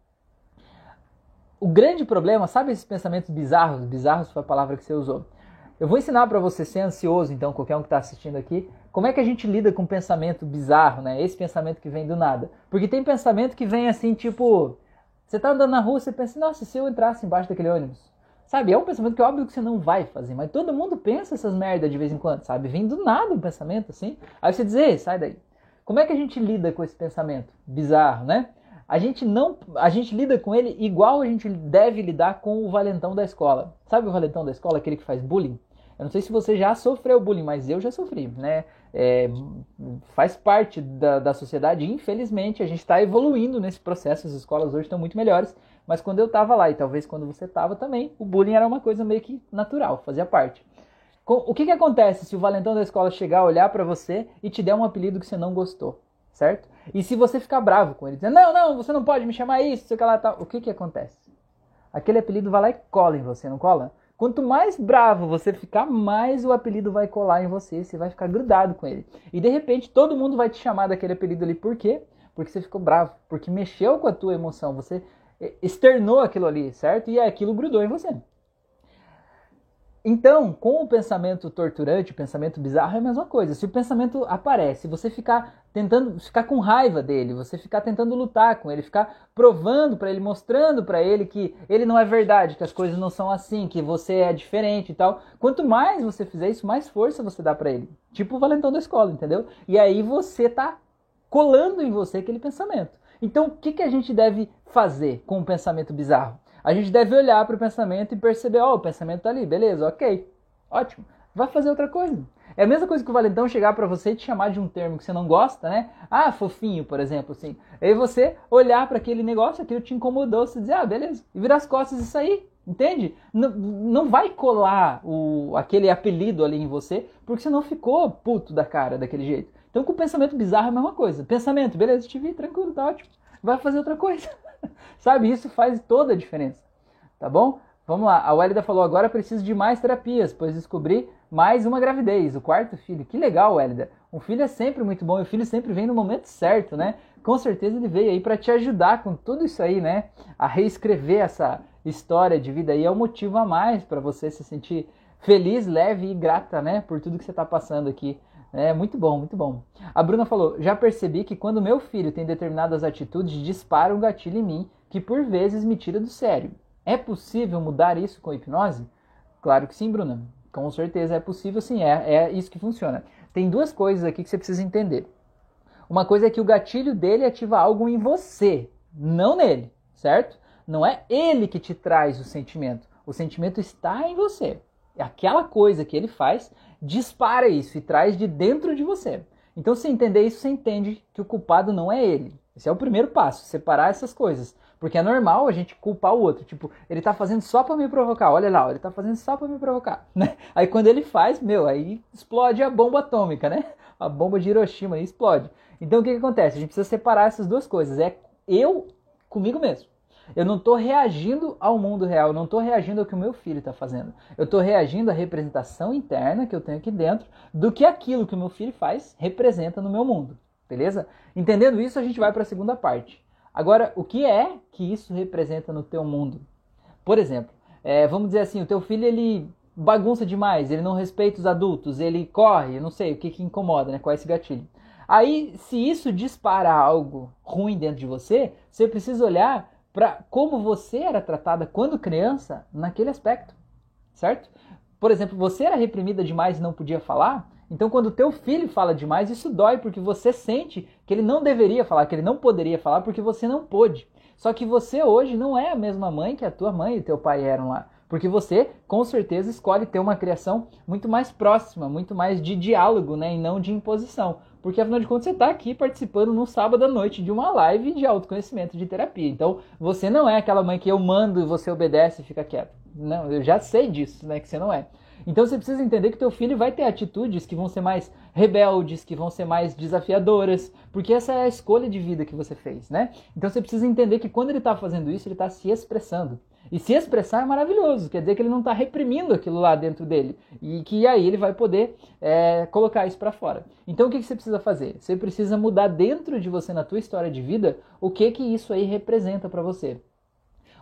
Speaker 1: o grande problema, sabe esses pensamentos bizarros? Bizarros foi a palavra que você usou. Eu vou ensinar para você ser ansioso, então, qualquer um que está assistindo aqui, como é que a gente lida com um pensamento bizarro, né? Esse pensamento que vem do nada. Porque tem pensamento que vem assim, tipo, você tá andando na rua, você pensa, nossa, se eu entrasse embaixo daquele ônibus, Sabe, é um pensamento que é óbvio que você não vai fazer, mas todo mundo pensa essas merdas de vez em quando, sabe? Vem do nada um pensamento assim. Aí você diz, ei, sai daí. Como é que a gente lida com esse pensamento? Bizarro, né? A gente não, a gente lida com ele igual a gente deve lidar com o valentão da escola. Sabe o valentão da escola, aquele que faz bullying? Eu não sei se você já sofreu bullying, mas eu já sofri, né? É, faz parte da, da sociedade, infelizmente, a gente está evoluindo nesse processo, as escolas hoje estão muito melhores, mas quando eu estava lá, e talvez quando você estava também, o bullying era uma coisa meio que natural, fazia parte. O que, que acontece se o valentão da escola chegar, olhar para você e te der um apelido que você não gostou, certo? E se você ficar bravo com ele, dizendo, não, não, você não pode me chamar isso, sei lá, tal, o que que acontece? Aquele apelido vai lá e cola em você, não cola? Quanto mais bravo você ficar, mais o apelido vai colar em você, você vai ficar grudado com ele. E de repente todo mundo vai te chamar daquele apelido ali, por quê? Porque você ficou bravo, porque mexeu com a tua emoção, você externou aquilo ali, certo? E aquilo grudou em você. Então, com o pensamento torturante, o pensamento bizarro é a mesma coisa. Se o pensamento aparece, você ficar tentando, ficar com raiva dele, você ficar tentando lutar com ele, ficar provando para ele, mostrando para ele que ele não é verdade, que as coisas não são assim, que você é diferente e tal. Quanto mais você fizer isso, mais força você dá para ele. Tipo o valentão da escola, entendeu? E aí você tá colando em você aquele pensamento. Então, o que, que a gente deve fazer com um pensamento bizarro? A gente deve olhar para o pensamento e perceber, ó, oh, o pensamento tá ali, beleza, ok, ótimo. Vai fazer outra coisa. É a mesma coisa que o valentão chegar para você e te chamar de um termo que você não gosta, né? Ah, fofinho, por exemplo, assim. Aí você olhar para aquele negócio, aquilo te incomodou, você dizer, ah, beleza, e virar as costas e sair, entende? Não, não vai colar o, aquele apelido ali em você, porque você não ficou puto da cara daquele jeito. Então, com o pensamento bizarro é a mesma coisa. Pensamento, beleza, te vi, tranquilo, tá ótimo. Vai fazer outra coisa. Sabe, isso faz toda a diferença. Tá bom? Vamos lá. A Wélida falou, agora preciso de mais terapias, pois descobri mais uma gravidez, o quarto filho. Que legal, Wélida. Um filho é sempre muito bom e o filho sempre vem no momento certo, né? Com certeza ele veio aí para te ajudar com tudo isso aí, né? A reescrever essa história de vida aí é um motivo a mais para você se sentir feliz, leve e grata, né? Por tudo que você está passando aqui é muito bom, muito bom. A Bruna falou: já percebi que quando meu filho tem determinadas atitudes, dispara um gatilho em mim que por vezes me tira do sério. É possível mudar isso com hipnose? Claro que sim, Bruna. Com certeza é possível, sim. É, é isso que funciona. Tem duas coisas aqui que você precisa entender. Uma coisa é que o gatilho dele ativa algo em você, não nele, certo? Não é ele que te traz o sentimento. O sentimento está em você. Aquela coisa que ele faz dispara isso e traz de dentro de você. Então, se entender isso, você entende que o culpado não é ele. Esse é o primeiro passo, separar essas coisas. Porque é normal a gente culpar o outro. Tipo, ele tá fazendo só para me provocar. Olha lá, ele tá fazendo só para me provocar. Né? Aí quando ele faz, meu, aí explode a bomba atômica, né? A bomba de Hiroshima aí explode. Então o que, que acontece? A gente precisa separar essas duas coisas. É eu comigo mesmo. Eu não estou reagindo ao mundo real, eu não estou reagindo ao que o meu filho está fazendo. Eu estou reagindo à representação interna que eu tenho aqui dentro do que aquilo que o meu filho faz representa no meu mundo. Beleza? Entendendo isso, a gente vai para a segunda parte. Agora, o que é que isso representa no teu mundo? Por exemplo, é, vamos dizer assim, o teu filho ele bagunça demais, ele não respeita os adultos, ele corre, não sei o que, que incomoda, né? Qual é esse gatilho? Aí, se isso dispara algo ruim dentro de você, você precisa olhar para como você era tratada quando criança naquele aspecto, certo? Por exemplo, você era reprimida demais e não podia falar, então quando teu filho fala demais, isso dói porque você sente que ele não deveria falar, que ele não poderia falar porque você não pôde. Só que você hoje não é a mesma mãe que a tua mãe e teu pai eram lá. Porque você, com certeza, escolhe ter uma criação muito mais próxima, muito mais de diálogo, né? E não de imposição. Porque afinal de contas você está aqui participando no sábado à noite de uma live de autoconhecimento de terapia. Então você não é aquela mãe que eu mando e você obedece e fica quieto. Não, eu já sei disso, né? Que você não é. Então você precisa entender que teu filho vai ter atitudes que vão ser mais rebeldes, que vão ser mais desafiadoras, porque essa é a escolha de vida que você fez, né? Então você precisa entender que quando ele está fazendo isso, ele está se expressando. E se expressar é maravilhoso, quer dizer que ele não está reprimindo aquilo lá dentro dele. E que aí ele vai poder é, colocar isso para fora. Então o que, que, você precisa fazer? Você precisa mudar dentro de você, na tua história de vida, o que que isso aí representa para você.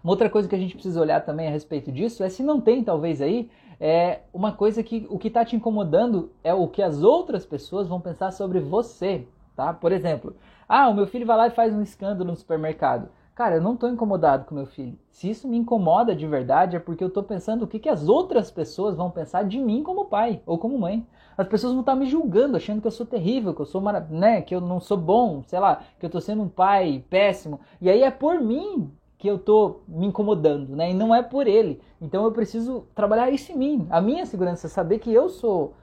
Speaker 1: Uma outra coisa que a gente precisa olhar também a respeito disso é se não tem, talvez, aí, é uma coisa que o que está te incomodando é o que as outras pessoas vão pensar sobre você, tá? Por exemplo, ah, o meu filho vai lá e faz um escândalo no supermercado. Cara, eu não estou incomodado com meu filho. Se isso me incomoda de verdade, é porque eu estou pensando o que, que as outras pessoas vão pensar de mim como pai ou como mãe. As pessoas vão estar me julgando, achando que eu sou terrível, que eu sou né, que eu não sou bom, sei lá, que eu estou sendo um pai péssimo. E aí é por mim que eu estou me incomodando, né? E não é por ele. Então eu preciso trabalhar isso em mim. A minha segurança saber que eu sou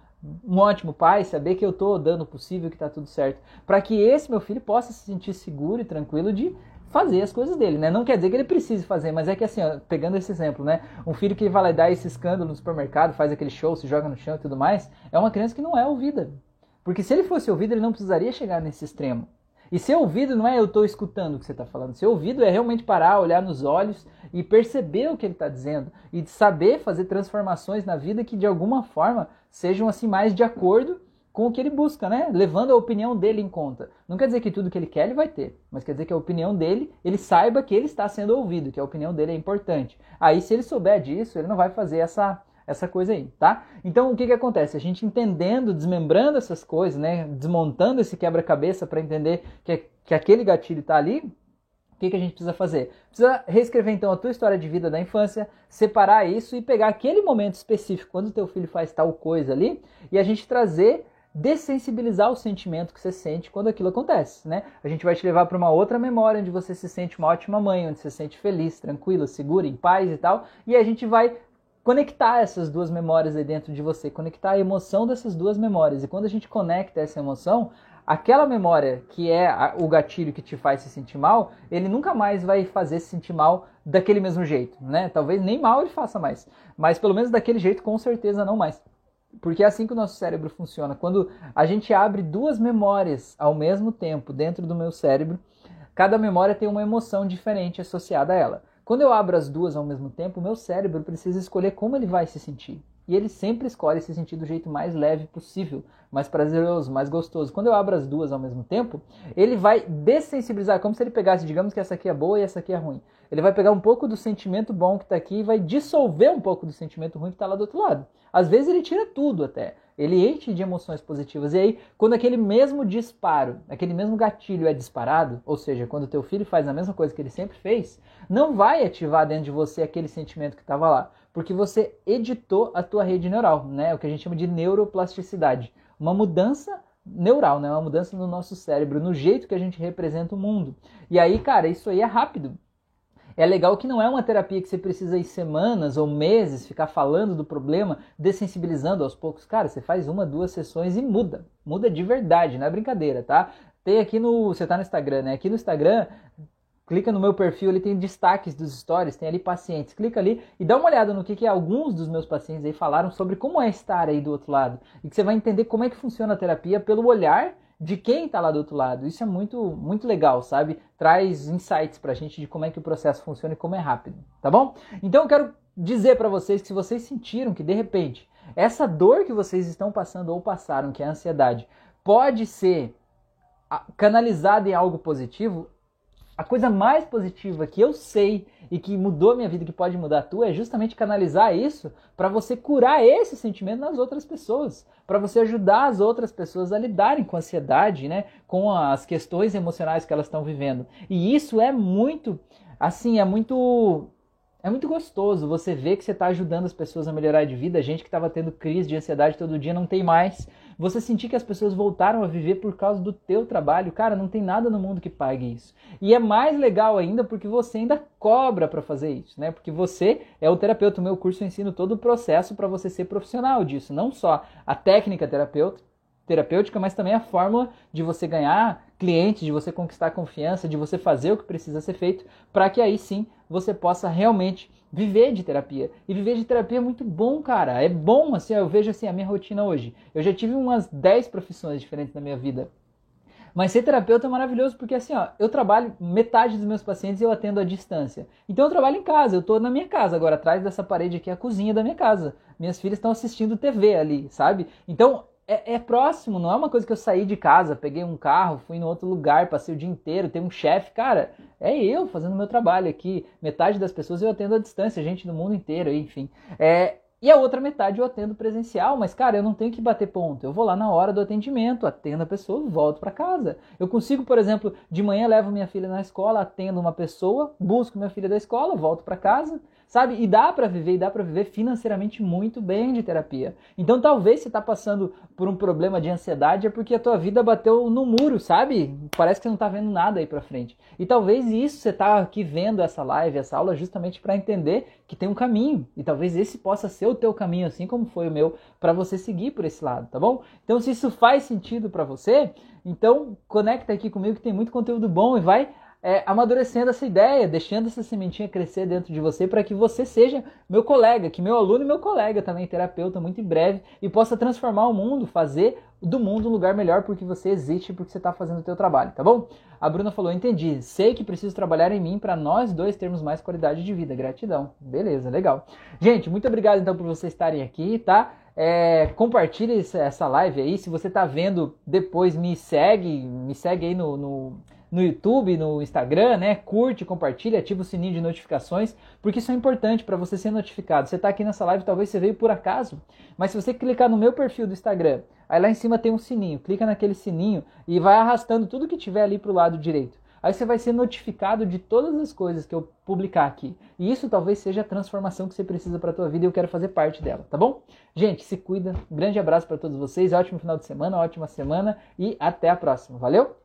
Speaker 1: um ótimo pai, saber que eu estou dando o possível, que está tudo certo, para que esse meu filho possa se sentir seguro e tranquilo de fazer as coisas dele, né? Não quer dizer que ele precise fazer, mas é que assim, ó, pegando esse exemplo, né? Um filho que vai lá dar esse escândalo no supermercado, faz aquele show, se joga no chão e tudo mais, é uma criança que não é ouvida. Porque se ele fosse ouvido, ele não precisaria chegar nesse extremo. E ser ouvido não é eu estou escutando o que você está falando. Ser ouvido é realmente parar, olhar nos olhos e perceber o que ele está dizendo. E saber fazer transformações na vida que de alguma forma sejam assim mais de acordo com o que ele busca, né? Levando a opinião dele em conta. Não quer dizer que tudo que ele quer ele vai ter, mas quer dizer que a opinião dele, ele saiba que ele está sendo ouvido, que a opinião dele é importante. Aí, se ele souber disso, ele não vai fazer essa, essa coisa aí, tá? Então, o que, que acontece? A gente entendendo, desmembrando essas coisas, né? Desmontando esse quebra-cabeça para entender que, que aquele gatilho está ali, o que, que a gente precisa fazer? Precisa reescrever então a tua história de vida da infância, separar isso e pegar aquele momento específico, quando o teu filho faz tal coisa ali, e a gente trazer dessensibilizar o sentimento que você sente quando aquilo acontece, né? A gente vai te levar para uma outra memória onde você se sente uma ótima mãe, onde você se sente feliz, tranquila, segura, em paz e tal, e a gente vai conectar essas duas memórias aí dentro de você, conectar a emoção dessas duas memórias. E quando a gente conecta essa emoção, aquela memória que é o gatilho que te faz se sentir mal, ele nunca mais vai fazer se sentir mal daquele mesmo jeito, né? Talvez nem mal ele faça mais, mas pelo menos daquele jeito com certeza não mais. Porque é assim que o nosso cérebro funciona. Quando a gente abre duas memórias ao mesmo tempo dentro do meu cérebro, cada memória tem uma emoção diferente associada a ela. Quando eu abro as duas ao mesmo tempo, o meu cérebro precisa escolher como ele vai se sentir. E ele sempre escolhe se sentir do jeito mais leve possível, mais prazeroso, mais gostoso. Quando eu abro as duas ao mesmo tempo, ele vai dessensibilizar, como se ele pegasse, digamos que essa aqui é boa e essa aqui é ruim. Ele vai pegar um pouco do sentimento bom que está aqui e vai dissolver um pouco do sentimento ruim que está lá do outro lado. Às vezes ele tira tudo até. Ele enche de emoções positivas. E aí, quando aquele mesmo disparo, aquele mesmo gatilho é disparado, ou seja, quando teu filho faz a mesma coisa que ele sempre fez, não vai ativar dentro de você aquele sentimento que estava lá, porque você editou a tua rede neural, né? O que a gente chama de neuroplasticidade, uma mudança neural, né? Uma mudança no nosso cérebro, no jeito que a gente representa o mundo. E aí, cara, isso aí é rápido. É legal que não é uma terapia que você precisa ir semanas ou meses ficar falando do problema, dessensibilizando aos poucos. Cara, você faz uma, duas sessões e muda. Muda de verdade, não é brincadeira, tá? Tem aqui no. Você tá no Instagram, né? Aqui no Instagram, clica no meu perfil, ele tem destaques dos stories, tem ali pacientes. Clica ali e dá uma olhada no que, que alguns dos meus pacientes aí falaram sobre como é estar aí do outro lado. E que você vai entender como é que funciona a terapia pelo olhar de quem está lá do outro lado. Isso é muito, muito legal, sabe? Traz insights para a gente de como é que o processo funciona e como é rápido, tá bom? Então eu quero dizer para vocês que se vocês sentiram que de repente essa dor que vocês estão passando ou passaram, que é a ansiedade, pode ser canalizada em algo positivo, a coisa mais positiva que eu sei e que mudou a minha vida, que pode mudar a tua, é justamente canalizar isso para você curar esse sentimento nas outras pessoas, para você ajudar as outras pessoas a lidarem com a ansiedade, né, com as questões emocionais que elas estão vivendo. E isso é muito, assim, é muito é muito gostoso você ver que você está ajudando as pessoas a melhorar de vida. Gente que estava tendo crise de ansiedade todo dia não tem mais. Você sentir que as pessoas voltaram a viver por causa do teu trabalho, cara, não tem nada no mundo que pague isso. E é mais legal ainda porque você ainda cobra para fazer isso, né? Porque você é o terapeuta, o meu curso eu ensino todo o processo para você ser profissional disso, não só a técnica terapeuta, terapêutica, mas também a fórmula de você ganhar clientes, de você conquistar confiança, de você fazer o que precisa ser feito, para que aí sim você possa realmente viver de terapia. E viver de terapia é muito bom, cara. É bom, assim, eu vejo assim a minha rotina hoje. Eu já tive umas 10 profissões diferentes na minha vida. Mas ser terapeuta é maravilhoso porque assim, ó, eu trabalho, metade dos meus pacientes eu atendo à distância. Então eu trabalho em casa, eu estou na minha casa, agora atrás dessa parede aqui é a cozinha da minha casa. Minhas filhas estão assistindo TV ali, sabe? Então é, é, próximo, não é uma coisa que eu saí de casa, peguei um carro, fui em outro lugar, passei o dia inteiro, tem um chefe, cara, é eu fazendo meu trabalho aqui. Metade das pessoas eu atendo à distância, gente do mundo inteiro, enfim. É, e a outra metade eu atendo presencial, mas cara, eu não tenho que bater ponto. Eu vou lá na hora do atendimento, atendo a pessoa, volto para casa. Eu consigo, por exemplo, de manhã levo minha filha na escola, atendo uma pessoa, busco minha filha da escola, volto para casa sabe? E dá para viver, e dá para viver financeiramente muito bem de terapia. Então talvez você está passando por um problema de ansiedade é porque a tua vida bateu no muro, sabe? Parece que você não está vendo nada aí para frente. E talvez isso você está aqui vendo essa live, essa aula justamente para entender que tem um caminho. E talvez esse possa ser o teu caminho, assim como foi o meu, para você seguir por esse lado, tá bom? Então se isso faz sentido para você, então conecta aqui comigo que tem muito conteúdo bom e vai é, amadurecendo essa ideia, deixando essa sementinha crescer dentro de você para que você seja meu colega, que meu aluno e meu colega também, terapeuta, muito em breve, e possa transformar o mundo, fazer do mundo um lugar melhor porque você existe, porque você está fazendo o teu trabalho, tá bom? A Bruna falou, entendi, sei que preciso trabalhar em mim para nós dois termos mais qualidade de vida, gratidão. Beleza, legal. Gente, muito obrigado então por vocês estarem aqui, tá? É, compartilhe essa live aí, se você está vendo depois, me segue, me segue aí no, no no YouTube, no Instagram, né? Curte, compartilha, ativa o sininho de notificações, porque isso é importante para você ser notificado. Você está aqui nessa live, talvez você veio por acaso, mas se você clicar no meu perfil do Instagram, aí lá em cima tem um sininho, clica naquele sininho e vai arrastando tudo que tiver ali para o lado direito. Aí você vai ser notificado de todas as coisas que eu publicar aqui. E isso talvez seja a transformação que você precisa para a tua vida e eu quero fazer parte dela, tá bom? Gente, se cuida. Um grande abraço para todos vocês. Ótimo final de semana, ótima semana e até a próxima. Valeu?